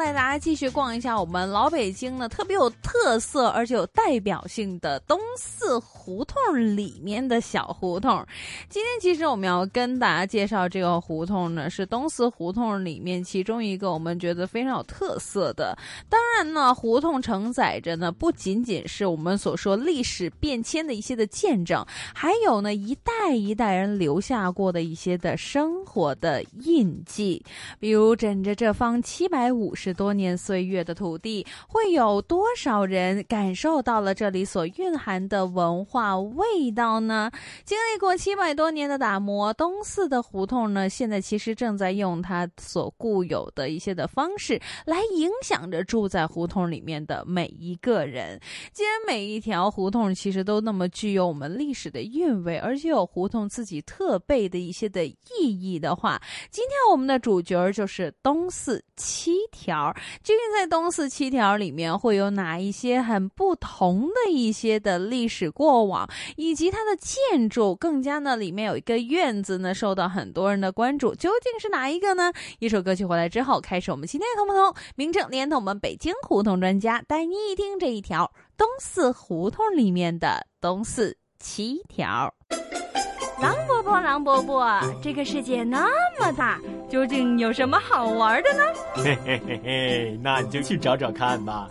带大家继续逛一下我们老北京呢特别有特色而且有代表性的东四胡同里面的小胡同。今天其实我们要跟大家介绍这个胡同呢，是东四胡同里面其中一个我们觉得非常有特色的。当然呢，胡同承载着呢不仅仅是我们所说历史变迁的一些的见证，还有呢一代一代人留下过的一些的生活的印记，比如枕着这方。七百五十多年岁月的土地，会有多少人感受到了这里所蕴含的文化味道呢？经历过七百多年的打磨，东四的胡同呢，现在其实正在用它所固有的一些的方式来影响着住在胡同里面的每一个人。既然每一条胡同其实都那么具有我们历史的韵味，而且有胡同自己特备的一些的意义的话，今天我们的主角就是东四。七条，究竟在东四七条里面会有哪一些很不同的一些的历史过往，以及它的建筑？更加呢，里面有一个院子呢，受到很多人的关注，究竟是哪一个呢？一首歌曲回来之后，开始我们今天的同不同？名正连同我们北京胡同专家带你一听这一条东四胡同里面的东四七条。狼伯伯，狼伯伯，这个世界那么大，究竟有什么好玩的呢？嘿嘿嘿嘿，那你就去找找看吧。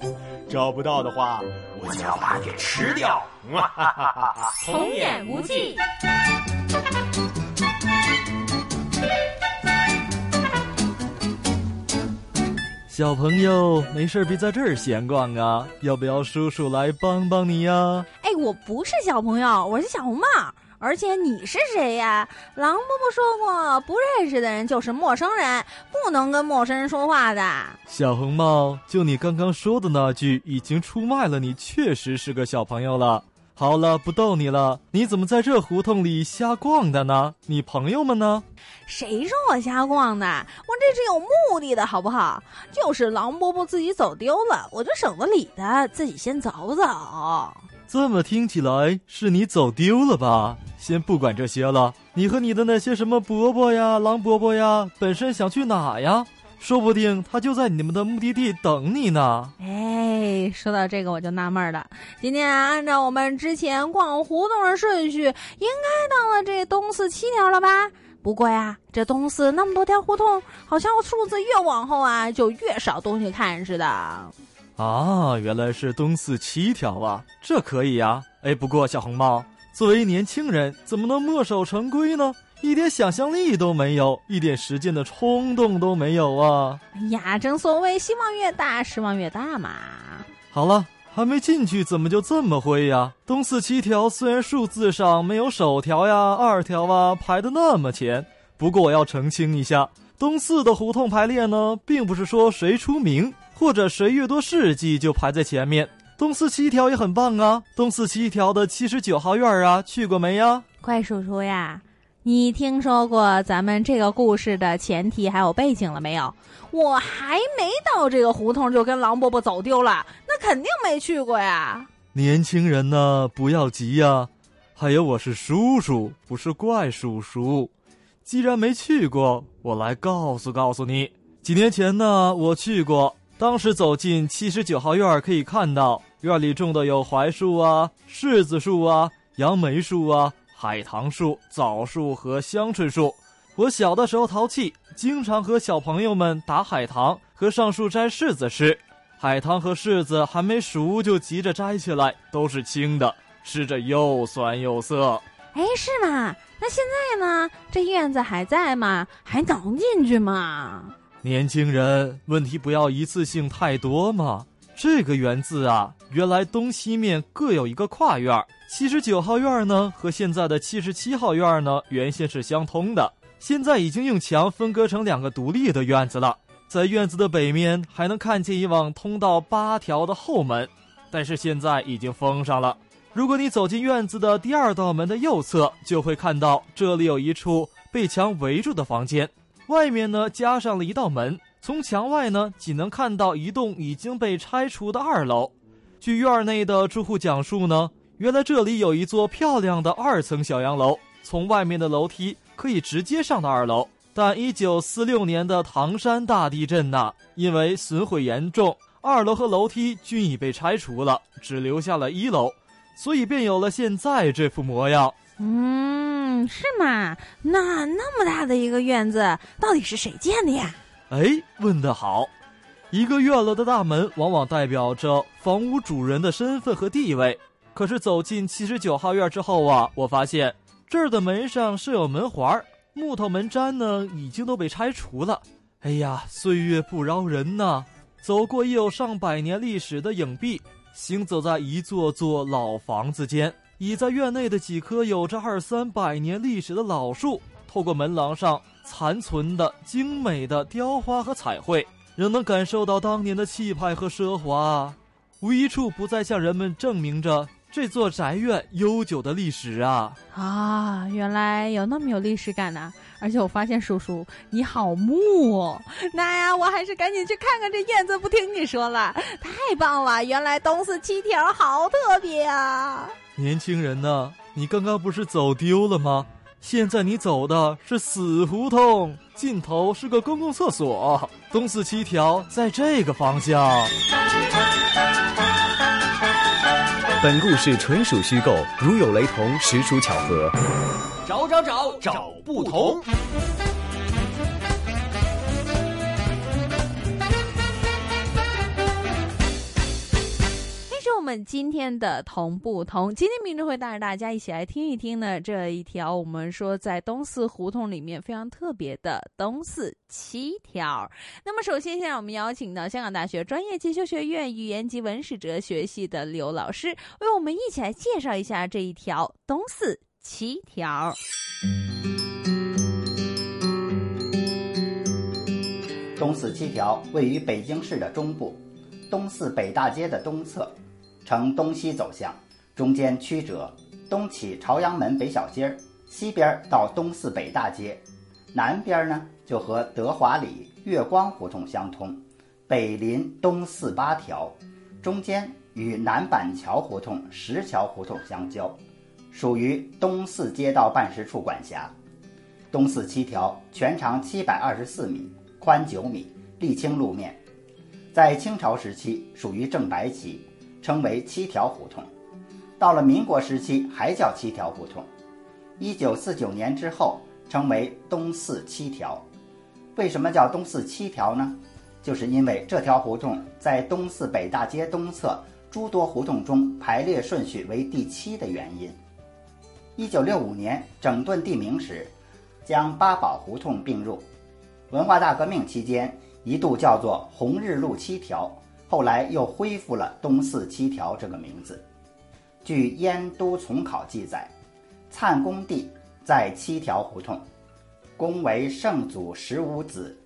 找不到的话，我就要把你吃掉。哈哈哈哈童言无忌。小朋友，没事别在这儿闲逛啊，要不要叔叔来帮帮你呀？哎，我不是小朋友，我是小红帽。而且你是谁呀？狼伯伯说过，不认识的人就是陌生人，不能跟陌生人说话的。小红帽，就你刚刚说的那句，已经出卖了你，确实是个小朋友了。好了，不逗你了。你怎么在这胡同里瞎逛的呢？你朋友们呢？谁说我瞎逛的？我这是有目的的，好不好？就是狼伯伯自己走丢了，我就省得理他，自己先走走。这么听起来是你走丢了吧？先不管这些了，你和你的那些什么伯伯呀、狼伯伯呀，本身想去哪呀？说不定他就在你们的目的地等你呢。哎，说到这个我就纳闷了。今天啊按照我们之前逛胡同的顺序，应该到了这东四七条了吧？不过呀，这东四那么多条胡同，好像数字越往后啊，就越少东西看似的。啊，原来是东四七条啊，这可以呀。哎，不过小红帽，作为年轻人，怎么能墨守成规呢？一点想象力都没有，一点实践的冲动都没有啊！哎呀，正所谓希望越大，失望越大嘛。好了，还没进去，怎么就这么灰呀？东四七条虽然数字上没有首条呀、二条啊排的那么前，不过我要澄清一下，东四的胡同排列呢，并不是说谁出名。或者谁越多事迹就排在前面。东四七条也很棒啊，东四七条的七十九号院啊，去过没呀？怪叔叔呀，你听说过咱们这个故事的前提还有背景了没有？我还没到这个胡同就跟狼伯伯走丢了，那肯定没去过呀。年轻人呢，不要急呀。还有，我是叔叔，不是怪叔叔。既然没去过，我来告诉告诉你，几年前呢，我去过。当时走进七十九号院，可以看到院里种的有槐树啊、柿子树啊、杨梅树啊、海棠树、枣树和香椿树。我小的时候淘气，经常和小朋友们打海棠和上树摘柿子吃。海棠和柿子还没熟就急着摘起来，都是青的，吃着又酸又涩。哎，是吗？那现在呢？这院子还在吗？还能进去吗？年轻人，问题不要一次性太多嘛。这个园字啊，原来东西面各有一个跨院儿七十九号院呢和现在的七十七号院呢原先是相通的。现在已经用墙分割成两个独立的院子了。在院子的北面还能看见以往通到八条的后门，但是现在已经封上了。如果你走进院子的第二道门的右侧，就会看到这里有一处被墙围住的房间，外面呢加上了一道门。从墙外呢，仅能看到一栋已经被拆除的二楼。据院内的住户讲述呢，原来这里有一座漂亮的二层小洋楼，从外面的楼梯可以直接上到二楼。但一九四六年的唐山大地震呐，因为损毁严重，二楼和楼梯均已被拆除了，只留下了一楼，所以便有了现在这副模样。嗯，是吗？那那么大的一个院子，到底是谁建的呀？哎，问得好！一个院落的大门往往代表着房屋主人的身份和地位。可是走进七十九号院之后啊，我发现这儿的门上设有门环。木头门毡呢，已经都被拆除了。哎呀，岁月不饶人呐！走过已有上百年历史的影壁，行走在一座座老房子间，倚在院内的几棵有着二三百年历史的老树，透过门廊上残存的精美的雕花和彩绘，仍能感受到当年的气派和奢华。无一处不再向人们证明着。这座宅院悠久的历史啊啊，原来有那么有历史感呐！而且我发现叔叔你好木哦，那呀，我还是赶紧去看看这院子。不听你说了，太棒了！原来东四七条好特别啊！年轻人呢，你刚刚不是走丢了吗？现在你走的是死胡同，尽头是个公共厕所。东四七条在这个方向。本故事纯属虚构，如有雷同，实属巧合。找找找找不同。们今天的同不同，今天明智会带着大家一起来听一听呢这一条我们说在东四胡同里面非常特别的东四七条。那么首先，先让我们邀请到香港大学专业进修学院语言及文史哲学系的刘老师，为我们一起来介绍一下这一条东四七条。东四七条位于北京市的中部，东四北大街的东侧。呈东西走向，中间曲折，东起朝阳门北小街儿，西边到东四北大街，南边呢就和德华里月光胡同相通，北临东四八条，中间与南板桥胡同、石桥胡同相交，属于东四街道办事处管辖。东四七条全长七百二十四米，宽九米，沥青路面，在清朝时期属于正白旗。称为七条胡同，到了民国时期还叫七条胡同，一九四九年之后称为东四七条。为什么叫东四七条呢？就是因为这条胡同在东四北大街东侧诸多胡同中排列顺序为第七的原因。一九六五年整顿地名时，将八宝胡同并入。文化大革命期间一度叫做红日路七条。后来又恢复了东四七条这个名字。据《燕都从考》记载，灿公帝在七条胡同，公为圣祖十五子，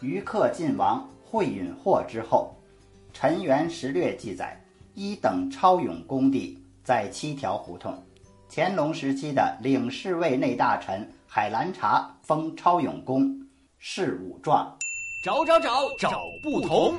于克晋王惠允霍之后。陈元实略记载，一等超勇公帝在七条胡同。乾隆时期的领侍卫内大臣海兰察封超勇公，谥武状。找找找找不同。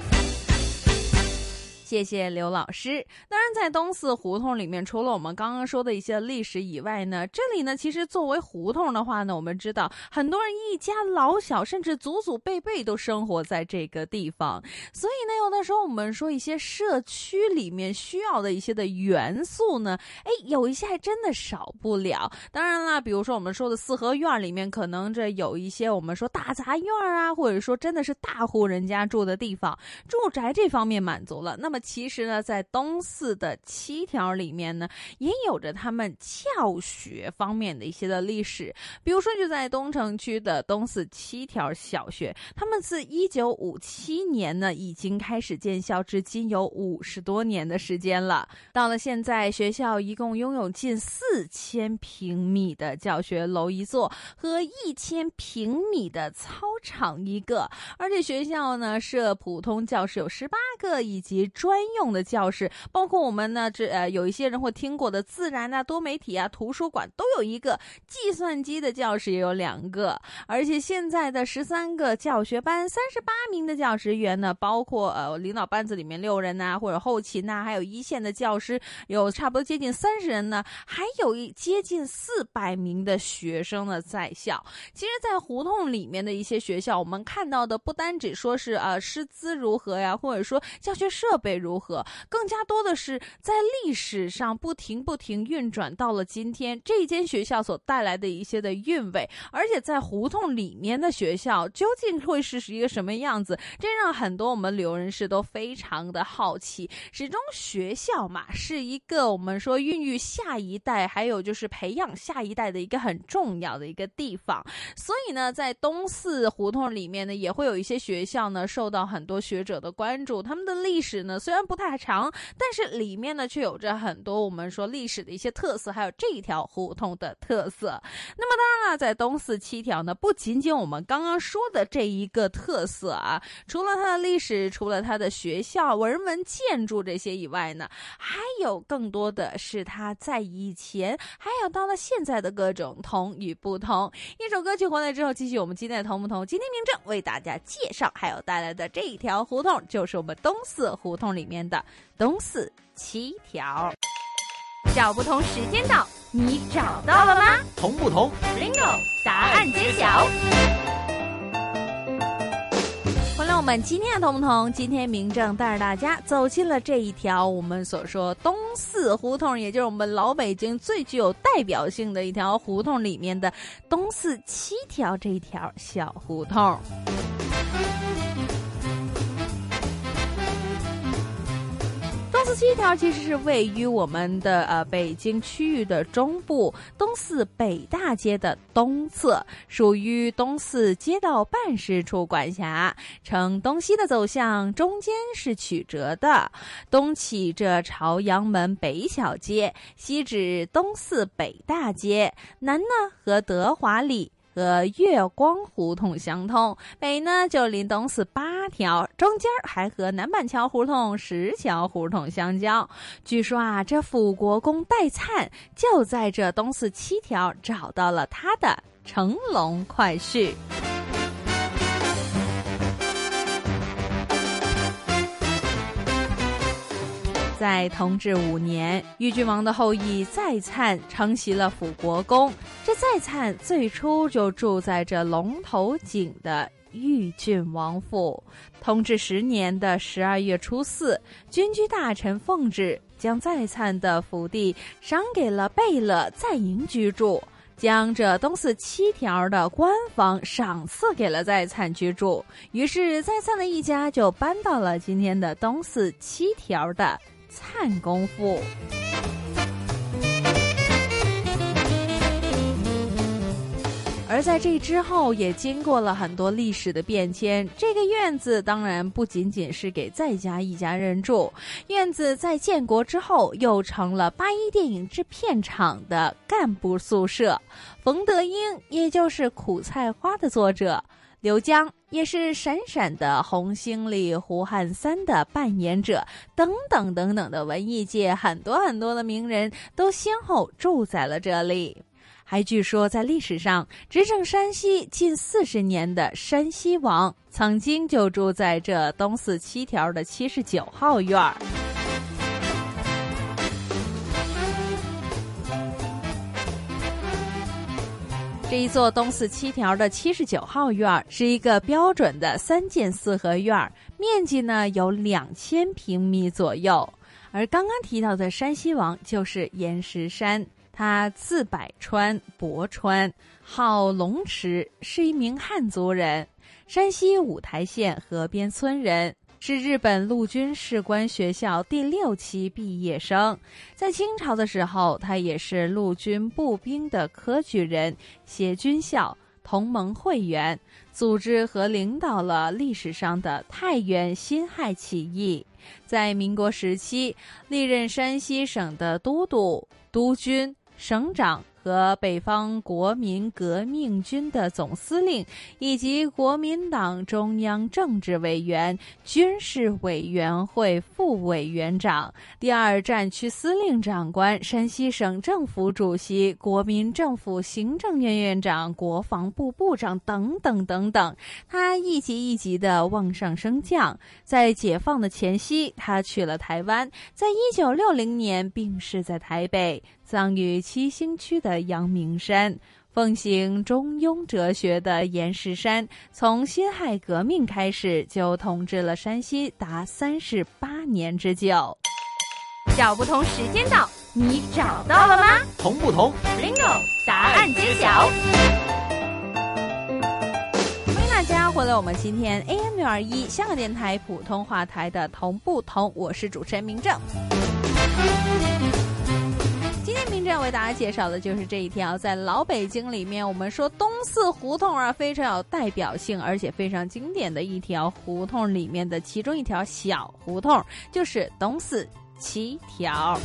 谢谢刘老师。当然，在东四胡同里面，除了我们刚刚说的一些历史以外呢，这里呢，其实作为胡同的话呢，我们知道很多人一家老小，甚至祖祖辈辈都生活在这个地方。所以呢，有的时候我们说一些社区里面需要的一些的元素呢，哎，有一些还真的少不了。当然啦，比如说我们说的四合院里面，可能这有一些我们说大杂院啊，或者说真的是大户人家住的地方，住宅这方面满足了。那么其实呢，在东四的七条里面呢，也有着他们教学方面的一些的历史。比如说，就在东城区的东四七条小学，他们自一九五七年呢已经开始建校，至今有五十多年的时间了。到了现在，学校一共拥有近四千平米的教学楼一座和一千平米的操场一个，而且学校呢设普通教室有十八个，以及专专用的教室，包括我们呢这呃有一些人会听过的自然啊、多媒体啊、图书馆都有一个，计算机的教室也有两个，而且现在的十三个教学班，三十八名的教职员呢，包括呃领导班子里面六人呐、或者后勤呐、还有一线的教师有差不多接近三十人呢，还有一接近四百名的学生呢在校。其实，在胡同里面的一些学校，我们看到的不单只说是呃师资如何呀，或者说教学设备如何，更加多的是在历史上不停不停运转到了今天这间学校所带来的一些的韵味，而且在胡同里面的学校究竟会是一个什么样子，这让很多我们旅游人士都非常的好奇。始终学校嘛，是一个我们说孕育下一代，还有就是培养下一代的一个很重要的一个地方。所以呢，在东四胡同里面呢，也会有一些学校呢受到很多学者的关注。他们的历史呢虽然不太长，但是里面呢却有着很多我们说历史的一些特色，还有这一条胡同的特色。那么当然了，在东四七条呢，不仅仅我们刚刚说的这一个特色啊，除了它的历史，除了它的学校、人文建筑这些以外呢，还有更多的是它在以前，还有到了现在的各种同与不同。一首歌曲回来之后，继续我们今天的同不同？今天明正为大家介绍，还有带来的这一条胡同，就是我们东四胡同里面的东四七条。找不同时间到，你找到了吗同不同？？Bingo，答案揭晓。欢迎，我们今天的同不同？今天明正带着大家走进了这一条我们所说东四胡同，也就是我们老北京最具有代表性的一条胡同里面的东四七条这一条小胡同。四七条其实是位于我们的呃北京区域的中部，东四北大街的东侧，属于东四街道办事处管辖。呈东西的走向，中间是曲折的，东起这朝阳门北小街，西指东四北大街，南呢和德华里。和月光胡同相通，北呢就临东四八条，中间还和南板桥胡同、石桥胡同相交。据说啊，这辅国公戴灿就在这东四七条找到了他的乘龙快婿。在同治五年，豫郡王的后裔再灿承袭了辅国公。这再灿最初就住在这龙头井的豫郡王府。同治十年的十二月初四，军机大臣奉旨将再灿的府地赏给了贝勒在营居住。将这东四七条的官房赏赐给了在灿居住，于是在灿的一家就搬到了今天的东四七条的灿功夫。而在这之后，也经过了很多历史的变迁。这个院子当然不仅仅是给在家一家人住，院子在建国之后又成了八一电影制片厂的干部宿舍。冯德英，也就是《苦菜花》的作者。刘江也是《闪闪的红星》里胡汉三的扮演者，等等等等的文艺界很多很多的名人都先后住在了这里。还据说，在历史上执政山西近四十年的山西王，曾经就住在这东四七条的七十九号院儿。这一座东四七条的七十九号院儿是一个标准的三进四合院儿，面积呢有两千平米左右。而刚刚提到的山西王就是阎石山。他字百川，伯川，号龙池，是一名汉族人，山西五台县河边村人，是日本陆军士官学校第六期毕业生。在清朝的时候，他也是陆军步兵的科举人，写军校。同盟会员，组织和领导了历史上的太原辛亥起义。在民国时期，历任山西省的都督、督军、省长。和北方国民革命军的总司令，以及国民党中央政治委员、军事委员会副委员长、第二战区司令长官、山西省政府主席、国民政府行政院院长、国防部部长等等等等。他一级一级的往上升降。在解放的前夕，他去了台湾，在一九六零年病逝在台北。葬于七星区的阳明山，奉行中庸哲学的阎石山，从辛亥革命开始就统治了山西达三十八年之久。找不同时间到，你找到了吗？同不同？Bingo！答案揭晓。欢迎大家回来，我们今天 AM 六二一香港电台普通话台的同不同，我是主持人明正。这样为大家介绍的就是这一条，在老北京里面，我们说东四胡同啊，非常有代表性，而且非常经典的一条胡同里面的其中一条小胡同，就是东四七条。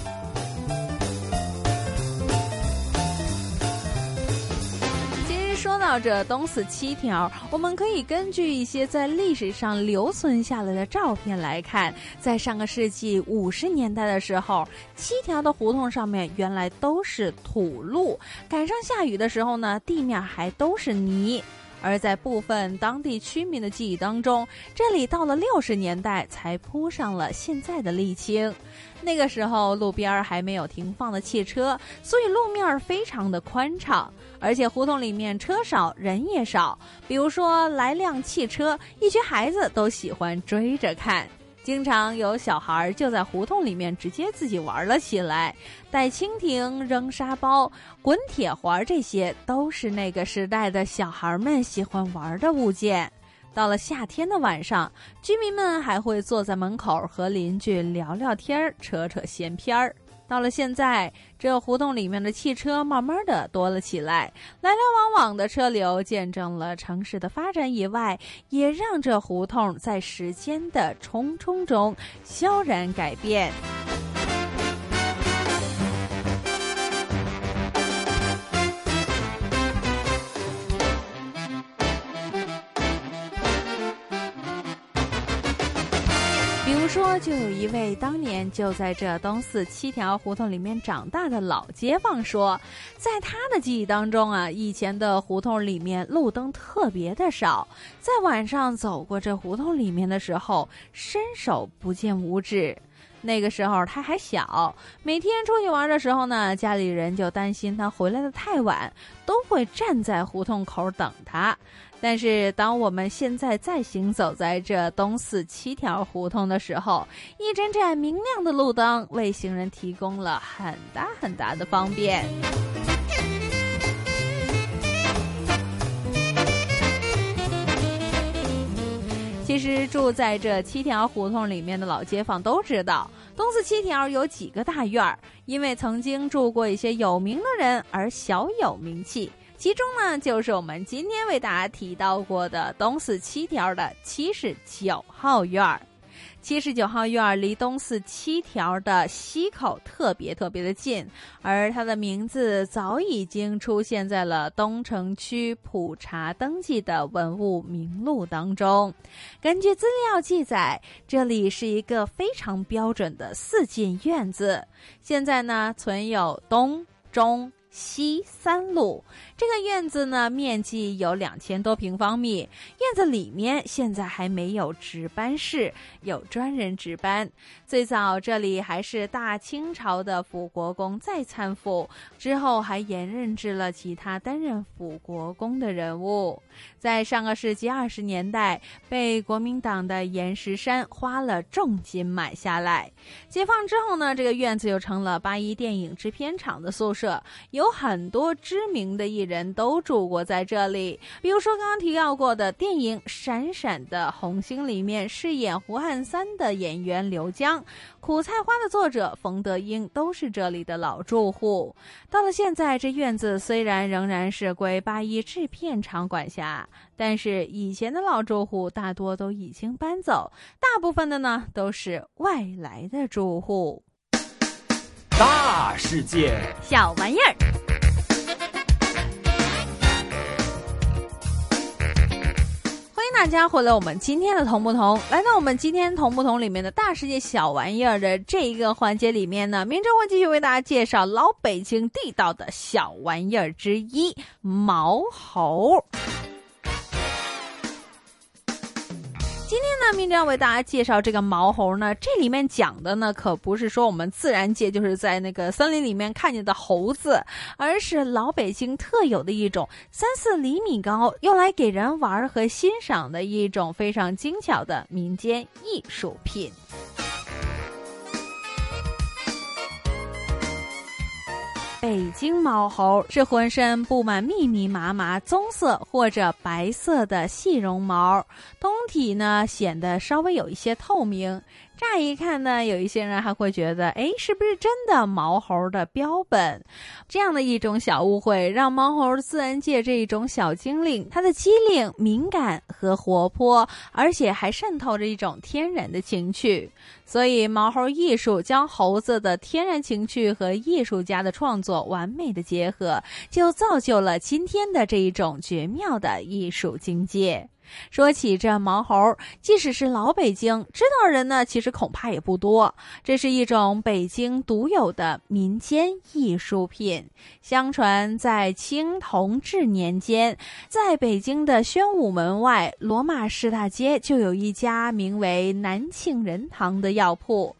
说到这东四七条，我们可以根据一些在历史上留存下来的照片来看，在上个世纪五十年代的时候，七条的胡同上面原来都是土路，赶上下雨的时候呢，地面还都是泥。而在部分当地居民的记忆当中，这里到了六十年代才铺上了现在的沥青。那个时候路边还没有停放的汽车，所以路面非常的宽敞，而且胡同里面车少人也少。比如说来辆汽车，一群孩子都喜欢追着看。经常有小孩就在胡同里面直接自己玩了起来，逮蜻蜓、扔沙包、滚铁环，这些都是那个时代的小孩们喜欢玩的物件。到了夏天的晚上，居民们还会坐在门口和邻居聊聊天儿、扯扯闲篇儿。到了现在，这胡同里面的汽车慢慢的多了起来，来来往往的车流见证了城市的发展以外，也让这胡同在时间的冲冲中悄然改变。就有一位当年就在这东四七条胡同里面长大的老街坊说，在他的记忆当中啊，以前的胡同里面路灯特别的少，在晚上走过这胡同里面的时候，伸手不见五指。那个时候他还小，每天出去玩的时候呢，家里人就担心他回来的太晚，都会站在胡同口等他。但是，当我们现在再行走在这东四七条胡同的时候，一盏盏明亮的路灯为行人提供了很大很大的方便。其实，住在这七条胡同里面的老街坊都知道，东四七条有几个大院儿，因为曾经住过一些有名的人而小有名气。其中呢，就是我们今天为大家提到过的东四七条的七十九号院儿。七十九号院儿离东四七条的西口特别特别的近，而它的名字早已经出现在了东城区普查登记的文物名录当中。根据资料记载，这里是一个非常标准的四进院子。现在呢，存有东中。西三路这个院子呢，面积有两千多平方米。院子里面现在还没有值班室，有专人值班。最早这里还是大清朝的辅国公在参府，之后还延任至了其他担任辅国公的人物。在上个世纪二十年代，被国民党的阎石山花了重金买下来。解放之后呢，这个院子又成了八一电影制片厂的宿舍，有很多知名的艺人都住过在这里。比如说刚刚提到过的电影《闪闪的红星》里面饰演胡汉三的演员刘江，《苦菜花》的作者冯德英都是这里的老住户。到了现在，这院子虽然仍然是归八一制片厂管辖，但是以前的老住户大多都已经搬走，大部分的呢都是外来的住户。大世界，小玩意儿，大家回来！我们今天的同不同，来到我们今天同不同里面的大世界小玩意儿的这一个环节里面呢，明哲会继续为大家介绍老北京地道的小玩意儿之一——毛猴。今天呢，明正要为大家介绍这个毛猴呢，这里面讲的呢，可不是说我们自然界就是在那个森林里面看见的猴子，而是老北京特有的一种三四厘米高，用来给人玩和欣赏的一种非常精巧的民间艺术品。北京毛猴是浑身布满密密麻麻棕色或者白色的细绒毛，通体呢显得稍微有一些透明。乍一看呢，有一些人还会觉得，哎，是不是真的毛猴的标本？这样的一种小误会，让毛猴自然界这一种小精灵，它的机灵、敏感和活泼，而且还渗透着一种天然的情趣。所以，毛猴艺术将猴子的天然情趣和艺术家的创作完美的结合，就造就了今天的这一种绝妙的艺术境界。说起这毛猴，即使是老北京知道人呢，其实恐怕也不多。这是一种北京独有的民间艺术品。相传在清同治年间，在北京的宣武门外罗马市大街就有一家名为南庆仁堂的药铺。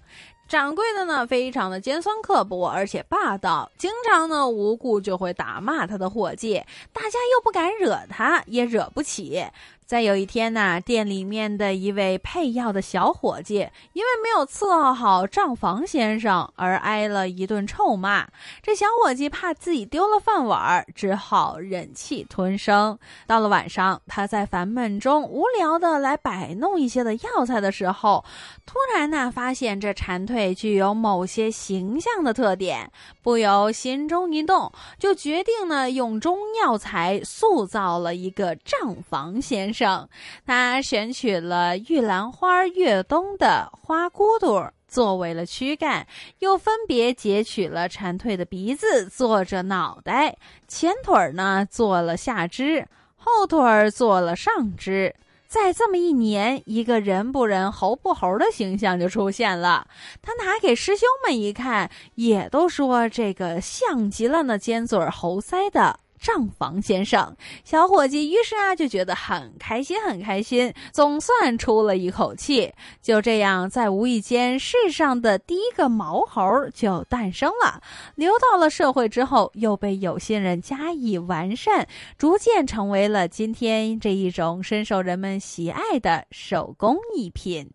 掌柜的呢，非常的尖酸刻薄，而且霸道，经常呢无故就会打骂他的伙计，大家又不敢惹他，也惹不起。在有一天呢，店里面的一位配药的小伙计，因为没有伺候好账房先生，而挨了一顿臭骂。这小伙计怕自己丢了饭碗，只好忍气吞声。到了晚上，他在烦闷中无聊的来摆弄一些的药材的时候，突然呢，发现这蝉蜕具有某些形象的特点，不由心中一动，就决定呢，用中药材塑造了一个账房先生。上，他选取了玉兰花越冬的花骨朵作为了躯干，又分别截取了蝉蜕的鼻子做着脑袋，前腿呢做了下肢，后腿做了上肢。再这么一年，一个人不人猴不猴的形象就出现了。他拿给师兄们一看，也都说这个像极了那尖嘴猴腮的。账房先生，小伙计，于是啊就觉得很开心，很开心，总算出了一口气。就这样，在无意间，世上的第一个毛猴就诞生了。流到了社会之后，又被有心人加以完善，逐渐成为了今天这一种深受人们喜爱的手工艺品。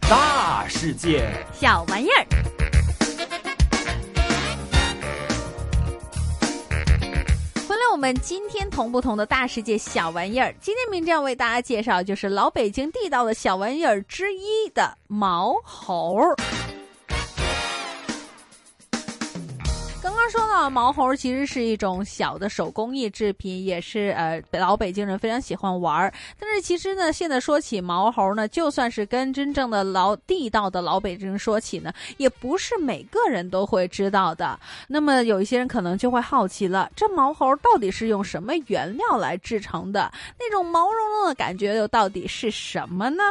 大世界，小玩意儿。我们今天同不同的大世界小玩意儿，今天明正为大家介绍就是老北京地道的小玩意儿之一的毛猴。说到毛猴，其实是一种小的手工艺制品，也是呃老北京人非常喜欢玩儿。但是其实呢，现在说起毛猴呢，就算是跟真正的老地道的老北京人说起呢，也不是每个人都会知道的。那么有一些人可能就会好奇了，这毛猴到底是用什么原料来制成的？那种毛茸茸的感觉又到底是什么呢？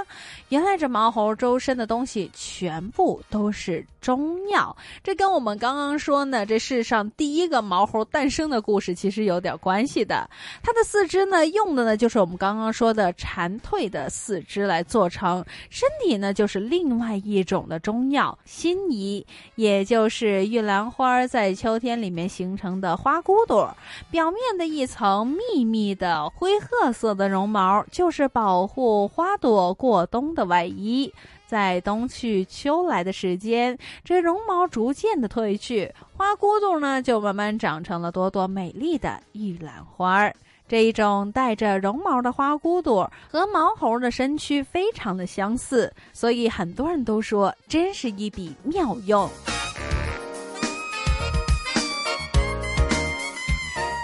原来这毛猴周身的东西全部都是中药，这跟我们刚刚说呢，这世上第一个毛猴诞生的故事其实有点关系的。它的四肢呢，用的呢就是我们刚刚说的蝉蜕的四肢来做成，身体呢就是另外一种的中药辛夷，也就是玉兰花在秋天里面形成的花骨朵，表面的一层密密的灰褐色的绒毛，就是保护花朵过冬的外衣。在冬去秋来的时间，这绒毛逐渐的褪去，花骨朵呢就慢慢长成了朵朵美丽的玉兰花儿。这一种带着绒毛的花骨朵和毛猴的身躯非常的相似，所以很多人都说真是一笔妙用。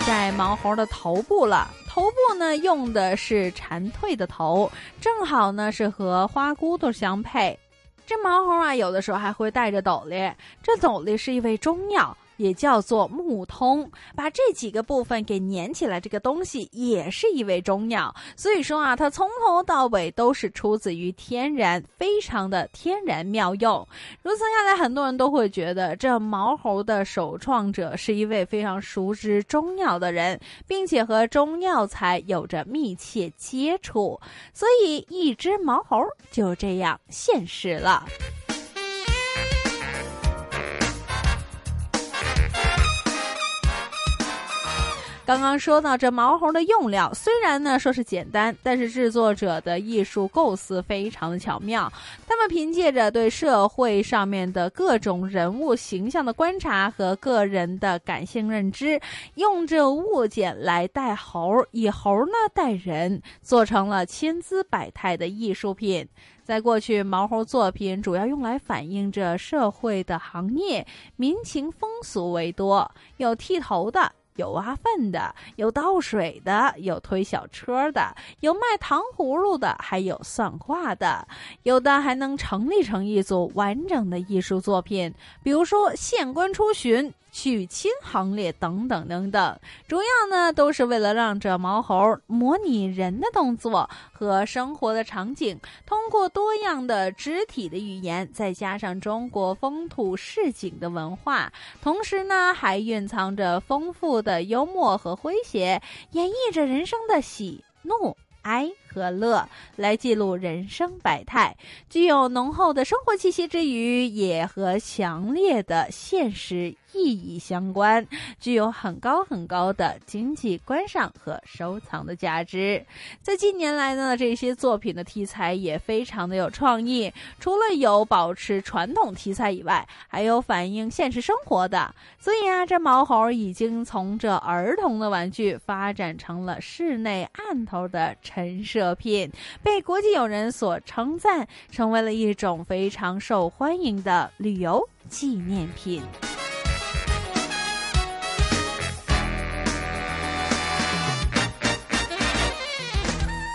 在毛猴的头部了，头部呢用的是蝉蜕的头，正好呢是和花骨朵相配。这毛猴啊，有的时候还会带着斗笠，这斗笠是一味中药。也叫做木通，把这几个部分给粘起来，这个东西也是一味中药。所以说啊，它从头到尾都是出自于天然，非常的天然妙用。如此下来，很多人都会觉得这毛猴的首创者是一位非常熟知中药的人，并且和中药材有着密切接触，所以一只毛猴就这样现世了。刚刚说到这毛猴的用料，虽然呢说是简单，但是制作者的艺术构思非常的巧妙。他们凭借着对社会上面的各种人物形象的观察和个人的感性认知，用这物件来带猴，以猴呢带人，做成了千姿百态的艺术品。在过去，毛猴作品主要用来反映着社会的行业、民情风俗为多，有剃头的。有挖粪的，有倒水的，有推小车的，有卖糖葫芦的，还有算卦的，有的还能成立成一组完整的艺术作品，比如说县官出巡。娶亲行列等等等等，主要呢都是为了让这毛猴模拟人的动作和生活的场景，通过多样的肢体的语言，再加上中国风土市井的文化，同时呢还蕴藏着丰富的幽默和诙谐，演绎着人生的喜怒。哀和乐来记录人生百态，具有浓厚的生活气息之余，也和强烈的现实意义相关，具有很高很高的经济观赏和收藏的价值。在近年来呢，这些作品的题材也非常的有创意，除了有保持传统题材以外，还有反映现实生活的。所以啊，这毛猴已经从这儿童的玩具发展成了室内案头的陈设品，被国际友人所称赞，成为了一种非常受欢迎的旅游纪念品。